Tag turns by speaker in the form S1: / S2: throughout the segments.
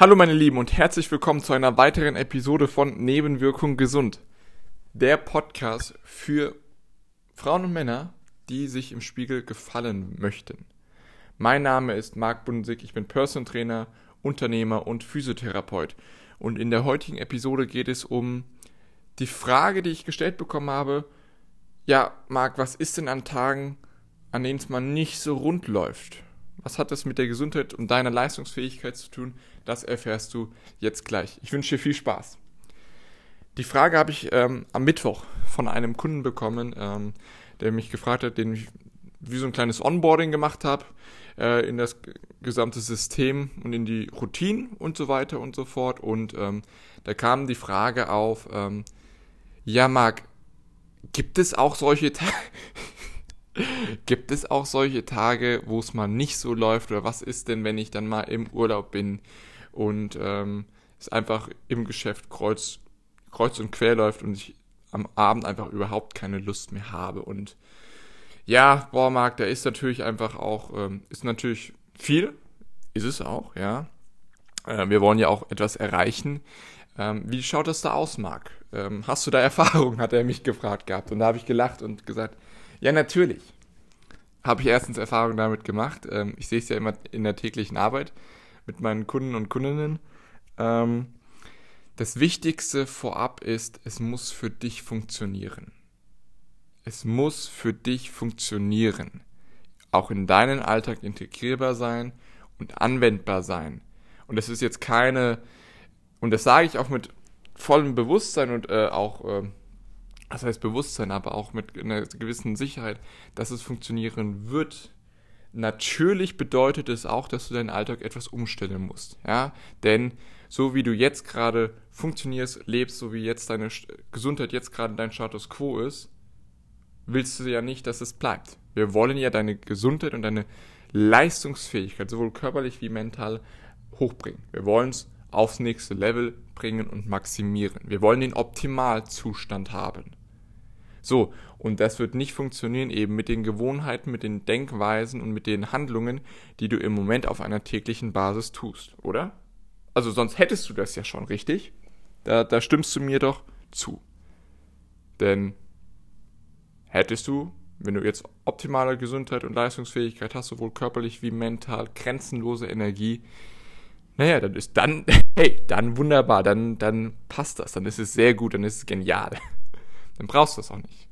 S1: Hallo meine Lieben und herzlich willkommen zu einer weiteren Episode von Nebenwirkung gesund. Der Podcast für Frauen und Männer, die sich im Spiegel gefallen möchten. Mein Name ist Marc Bundesig, ich bin Person Trainer, Unternehmer und Physiotherapeut. Und in der heutigen Episode geht es um die Frage, die ich gestellt bekommen habe. Ja, Marc, was ist denn an Tagen, an denen es mal nicht so rund läuft? Was hat das mit der Gesundheit und deiner Leistungsfähigkeit zu tun? Das erfährst du jetzt gleich. Ich wünsche dir viel Spaß. Die Frage habe ich ähm, am Mittwoch von einem Kunden bekommen, ähm, der mich gefragt hat, den ich wie so ein kleines Onboarding gemacht habe äh, in das gesamte System und in die Routinen und so weiter und so fort. Und ähm, da kam die Frage auf, ähm, ja Marc, gibt es auch solche Gibt es auch solche Tage, wo es mal nicht so läuft? Oder was ist denn, wenn ich dann mal im Urlaub bin und ähm, es einfach im Geschäft kreuz, kreuz und quer läuft und ich am Abend einfach überhaupt keine Lust mehr habe? Und ja, boah, Marc, da ist natürlich einfach auch, ähm, ist natürlich viel, ist es auch, ja. Äh, wir wollen ja auch etwas erreichen. Ähm, wie schaut das da aus, Marc? Ähm, hast du da Erfahrung, hat er mich gefragt gehabt. Und da habe ich gelacht und gesagt, ja, natürlich. Habe ich erstens Erfahrung damit gemacht. Ähm, ich sehe es ja immer in der täglichen Arbeit mit meinen Kunden und Kundinnen. Ähm, das Wichtigste vorab ist, es muss für dich funktionieren. Es muss für dich funktionieren. Auch in deinen Alltag integrierbar sein und anwendbar sein. Und das ist jetzt keine, und das sage ich auch mit vollem Bewusstsein und äh, auch äh, das heißt Bewusstsein, aber auch mit einer gewissen Sicherheit, dass es funktionieren wird. Natürlich bedeutet es auch, dass du deinen Alltag etwas umstellen musst, ja, denn so wie du jetzt gerade funktionierst, lebst, so wie jetzt deine Gesundheit jetzt gerade dein Status quo ist, willst du ja nicht, dass es bleibt. Wir wollen ja deine Gesundheit und deine Leistungsfähigkeit, sowohl körperlich wie mental, hochbringen. Wir wollen es aufs nächste Level bringen und maximieren. Wir wollen den Optimalzustand haben. So, und das wird nicht funktionieren eben mit den Gewohnheiten, mit den Denkweisen und mit den Handlungen, die du im Moment auf einer täglichen Basis tust, oder? Also sonst hättest du das ja schon, richtig? Da, da stimmst du mir doch zu. Denn hättest du, wenn du jetzt optimale Gesundheit und Leistungsfähigkeit hast, sowohl körperlich wie mental, grenzenlose Energie, naja, dann ist dann, hey, dann wunderbar, dann, dann passt das, dann ist es sehr gut, dann ist es genial dann brauchst du das auch nicht.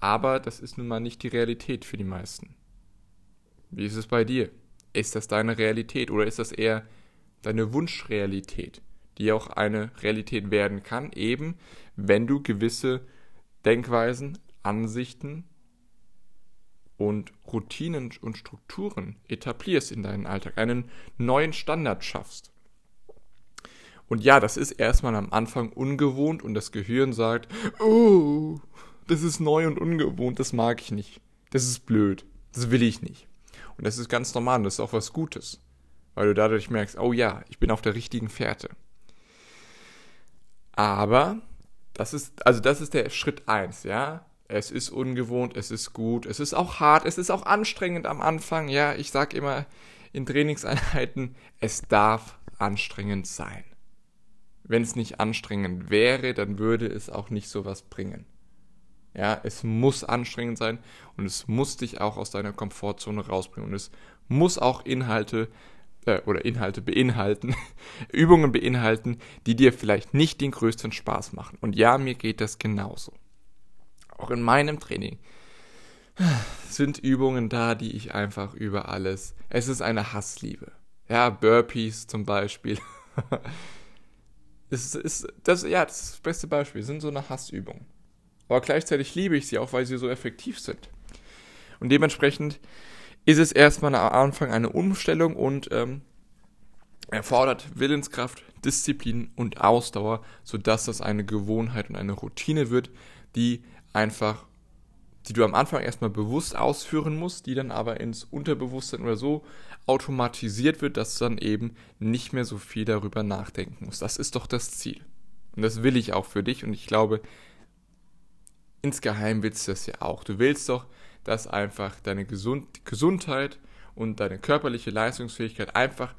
S1: Aber das ist nun mal nicht die Realität für die meisten. Wie ist es bei dir? Ist das deine Realität oder ist das eher deine Wunschrealität, die auch eine Realität werden kann, eben wenn du gewisse Denkweisen, Ansichten und Routinen und Strukturen etablierst in deinen Alltag, einen neuen Standard schaffst. Und ja, das ist erstmal am Anfang ungewohnt und das Gehirn sagt, oh, das ist neu und ungewohnt, das mag ich nicht. Das ist blöd, das will ich nicht. Und das ist ganz normal und das ist auch was Gutes, weil du dadurch merkst, oh ja, ich bin auf der richtigen Fährte. Aber das ist, also das ist der Schritt eins, ja. Es ist ungewohnt, es ist gut, es ist auch hart, es ist auch anstrengend am Anfang, ja. Ich sag immer in Trainingseinheiten, es darf anstrengend sein wenn es nicht anstrengend wäre, dann würde es auch nicht so was bringen. Ja, es muss anstrengend sein und es muss dich auch aus deiner Komfortzone rausbringen und es muss auch Inhalte äh, oder Inhalte beinhalten, Übungen beinhalten, die dir vielleicht nicht den größten Spaß machen. Und ja, mir geht das genauso. Auch in meinem Training sind Übungen da, die ich einfach über alles. Es ist eine Hassliebe. Ja, Burpees zum Beispiel. Das ist, das, ja, das ist das beste Beispiel. sind so eine Hassübung. Aber gleichzeitig liebe ich sie auch, weil sie so effektiv sind. Und dementsprechend ist es erstmal am Anfang eine Umstellung und ähm, erfordert Willenskraft, Disziplin und Ausdauer, sodass das eine Gewohnheit und eine Routine wird, die einfach, die du am Anfang erstmal bewusst ausführen musst, die dann aber ins Unterbewusstsein oder so automatisiert wird, dass du dann eben nicht mehr so viel darüber nachdenken musst. Das ist doch das Ziel. Und das will ich auch für dich und ich glaube, insgeheim willst du das ja auch. Du willst doch, dass einfach deine Gesund Gesundheit und deine körperliche Leistungsfähigkeit einfach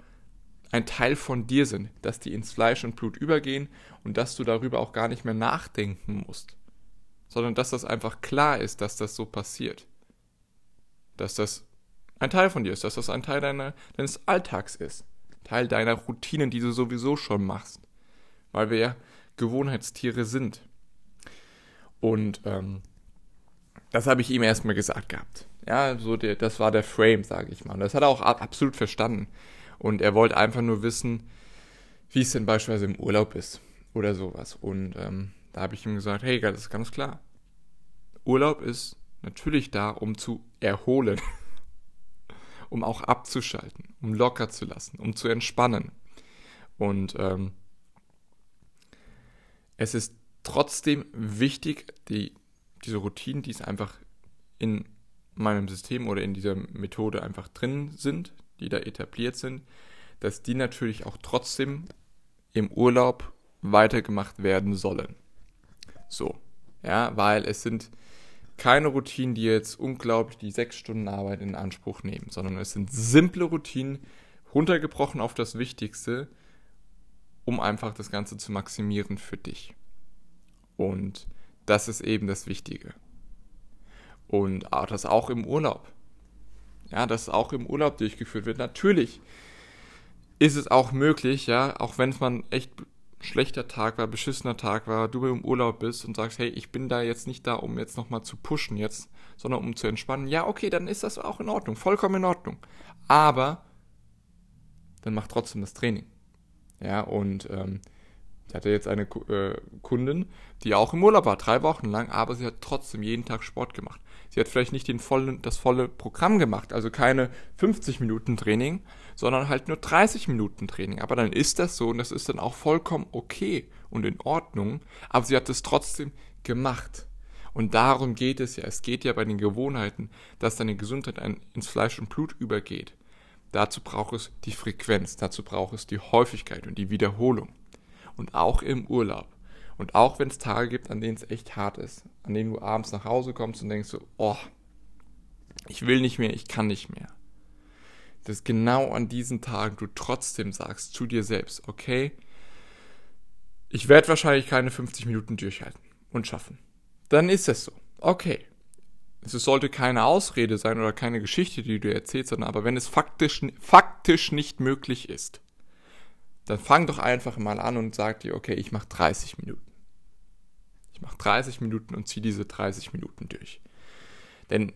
S1: ein Teil von dir sind, dass die ins Fleisch und Blut übergehen und dass du darüber auch gar nicht mehr nachdenken musst, sondern dass das einfach klar ist, dass das so passiert. Dass das ein Teil von dir ist, dass das ein Teil deiner, deines Alltags ist, Teil deiner Routinen, die du sowieso schon machst, weil wir ja Gewohnheitstiere sind. Und ähm, das habe ich ihm erstmal gesagt gehabt. Ja, so der, das war der Frame, sage ich mal. Und das hat er auch absolut verstanden. Und er wollte einfach nur wissen, wie es denn beispielsweise im Urlaub ist oder sowas. Und ähm, da habe ich ihm gesagt, hey, das ist ganz klar. Urlaub ist natürlich da, um zu erholen, um auch abzuschalten, um locker zu lassen, um zu entspannen. Und ähm, es ist trotzdem wichtig, die, diese Routinen, die es einfach in meinem System oder in dieser Methode einfach drin sind, die da etabliert sind, dass die natürlich auch trotzdem im Urlaub weitergemacht werden sollen. So, ja, weil es sind keine Routinen, die jetzt unglaublich die sechs Stunden Arbeit in Anspruch nehmen, sondern es sind simple Routinen, runtergebrochen auf das Wichtigste, um einfach das Ganze zu maximieren für dich. Und das ist eben das Wichtige. Und das auch im Urlaub ja, das auch im Urlaub durchgeführt wird. Natürlich ist es auch möglich, ja, auch wenn es mal ein echt schlechter Tag war, beschissener Tag war, du im Urlaub bist und sagst, hey, ich bin da jetzt nicht da, um jetzt nochmal zu pushen jetzt, sondern um zu entspannen. Ja, okay, dann ist das auch in Ordnung, vollkommen in Ordnung. Aber dann mach trotzdem das Training. Ja, und ähm, ich hatte jetzt eine äh, Kundin, die auch im Urlaub war, drei Wochen lang, aber sie hat trotzdem jeden Tag Sport gemacht. Sie hat vielleicht nicht den vollen, das volle Programm gemacht, also keine 50 Minuten Training, sondern halt nur 30 Minuten Training. Aber dann ist das so und das ist dann auch vollkommen okay und in Ordnung. Aber sie hat es trotzdem gemacht. Und darum geht es ja. Es geht ja bei den Gewohnheiten, dass deine Gesundheit ins Fleisch und Blut übergeht. Dazu braucht es die Frequenz, dazu braucht es die Häufigkeit und die Wiederholung. Und auch im Urlaub. Und auch wenn es Tage gibt, an denen es echt hart ist, an denen du abends nach Hause kommst und denkst so, oh, ich will nicht mehr, ich kann nicht mehr. Dass genau an diesen Tagen du trotzdem sagst zu dir selbst, okay, ich werde wahrscheinlich keine 50 Minuten durchhalten und schaffen. Dann ist es so. Okay. Es sollte keine Ausrede sein oder keine Geschichte, die du erzählst, sondern aber wenn es faktisch, faktisch nicht möglich ist, dann fang doch einfach mal an und sag dir, okay, ich mache 30 Minuten. Ich mache 30 Minuten und ziehe diese 30 Minuten durch. Denn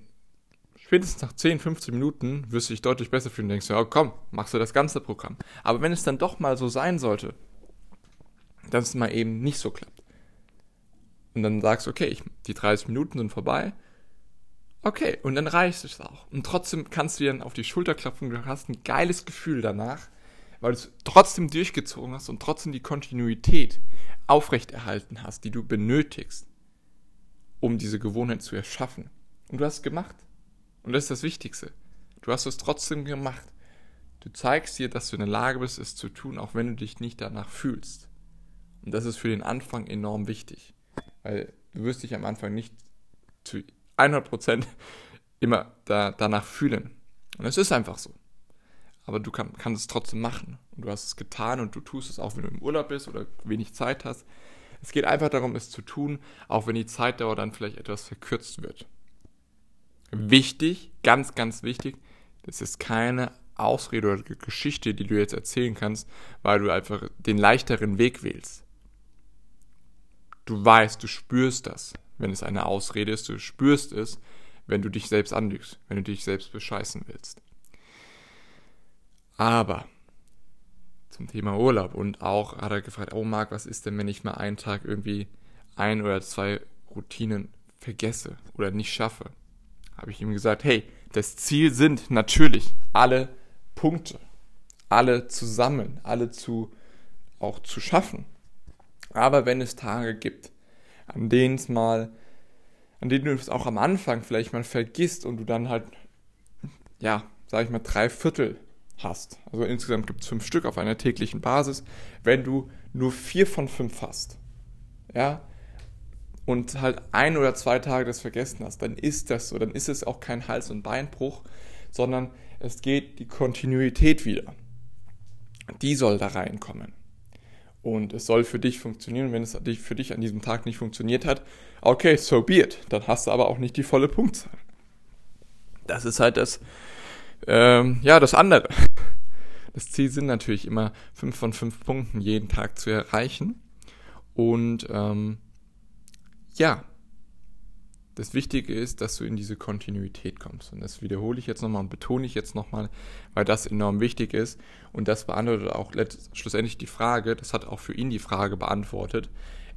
S1: spätestens nach 10, 15 Minuten wirst du dich deutlich besser fühlen und denkst, ja komm, machst du das ganze Programm. Aber wenn es dann doch mal so sein sollte, dass es mal eben nicht so klappt, und dann sagst okay, ich, die 30 Minuten sind vorbei, okay, und dann reicht es auch. Und trotzdem kannst du dir dann auf die Schulter klopfen, du hast ein geiles Gefühl danach, weil du es trotzdem durchgezogen hast und trotzdem die Kontinuität aufrechterhalten hast, die du benötigst, um diese Gewohnheit zu erschaffen. Und du hast es gemacht. Und das ist das Wichtigste. Du hast es trotzdem gemacht. Du zeigst dir, dass du in der Lage bist, es zu tun, auch wenn du dich nicht danach fühlst. Und das ist für den Anfang enorm wichtig. Weil du wirst dich am Anfang nicht zu 100% immer da, danach fühlen. Und es ist einfach so aber du kann, kannst es trotzdem machen. Und du hast es getan und du tust es auch, wenn du im Urlaub bist oder wenig Zeit hast. Es geht einfach darum, es zu tun, auch wenn die Zeitdauer dann vielleicht etwas verkürzt wird. Wichtig, ganz, ganz wichtig, das ist keine Ausrede oder Geschichte, die du jetzt erzählen kannst, weil du einfach den leichteren Weg wählst. Du weißt, du spürst das, wenn es eine Ausrede ist, du spürst es, wenn du dich selbst anlügst, wenn du dich selbst bescheißen willst. Aber zum Thema Urlaub und auch hat er gefragt, oh Marc, was ist denn, wenn ich mal einen Tag irgendwie ein oder zwei Routinen vergesse oder nicht schaffe? Habe ich ihm gesagt, hey, das Ziel sind natürlich alle Punkte, alle zusammen, alle zu auch zu schaffen. Aber wenn es Tage gibt, an denen es mal, an denen du es auch am Anfang vielleicht mal vergisst und du dann halt, ja, sag ich mal, drei Viertel hast, also insgesamt gibt es fünf Stück auf einer täglichen Basis, wenn du nur vier von fünf hast, ja, und halt ein oder zwei Tage das vergessen hast, dann ist das so, dann ist es auch kein Hals- und Beinbruch, sondern es geht die Kontinuität wieder. die soll da reinkommen. Und es soll für dich funktionieren. Wenn es für dich an diesem Tag nicht funktioniert hat, okay, so be it. Dann hast du aber auch nicht die volle Punktzahl. Das ist halt das, ähm, ja, das andere. Das Ziel sind natürlich immer fünf von fünf Punkten jeden Tag zu erreichen. Und ähm, ja, das Wichtige ist, dass du in diese Kontinuität kommst. Und das wiederhole ich jetzt nochmal und betone ich jetzt nochmal, weil das enorm wichtig ist. Und das beantwortet auch schlussendlich die Frage, das hat auch für ihn die Frage beantwortet.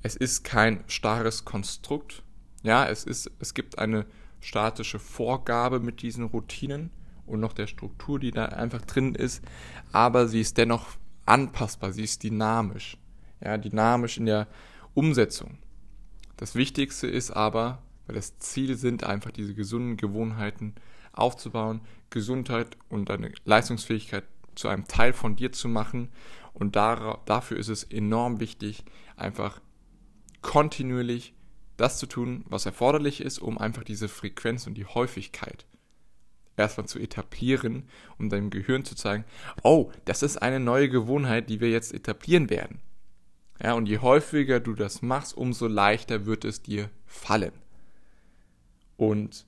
S1: Es ist kein starres Konstrukt. Ja, es ist, es gibt eine statische Vorgabe mit diesen Routinen und noch der Struktur, die da einfach drin ist, aber sie ist dennoch anpassbar, sie ist dynamisch. Ja, dynamisch in der Umsetzung. Das Wichtigste ist aber, weil das Ziel sind, einfach diese gesunden Gewohnheiten aufzubauen, Gesundheit und deine Leistungsfähigkeit zu einem Teil von dir zu machen. Und dafür ist es enorm wichtig, einfach kontinuierlich das zu tun, was erforderlich ist, um einfach diese Frequenz und die Häufigkeit erstmal zu etablieren, um deinem Gehirn zu zeigen, oh, das ist eine neue Gewohnheit, die wir jetzt etablieren werden. Ja, und je häufiger du das machst, umso leichter wird es dir fallen. Und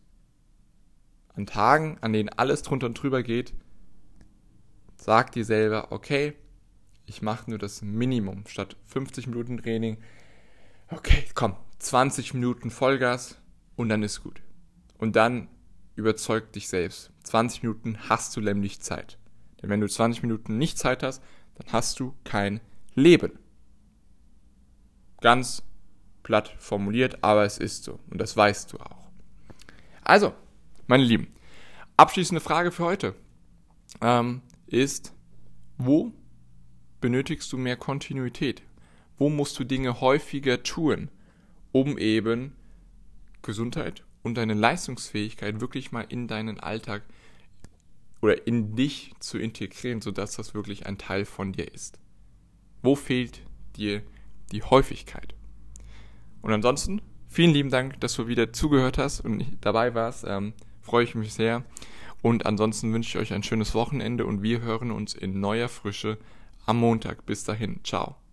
S1: an Tagen, an denen alles drunter und drüber geht, sag dir selber, okay, ich mache nur das Minimum. Statt 50 Minuten Training, okay, komm, 20 Minuten Vollgas und dann ist gut. Und dann überzeug dich selbst. 20 Minuten hast du nämlich Zeit. Denn wenn du 20 Minuten nicht Zeit hast, dann hast du kein Leben. Ganz platt formuliert, aber es ist so. Und das weißt du auch. Also, meine Lieben, abschließende Frage für heute ähm, ist, wo benötigst du mehr Kontinuität? Wo musst du Dinge häufiger tun, um eben Gesundheit und deine Leistungsfähigkeit wirklich mal in deinen Alltag oder in dich zu integrieren, sodass das wirklich ein Teil von dir ist? Wo fehlt dir die Häufigkeit? Und ansonsten Vielen lieben Dank, dass du wieder zugehört hast und dabei warst. Ähm, freue ich mich sehr. Und ansonsten wünsche ich euch ein schönes Wochenende und wir hören uns in neuer Frische am Montag. Bis dahin. Ciao.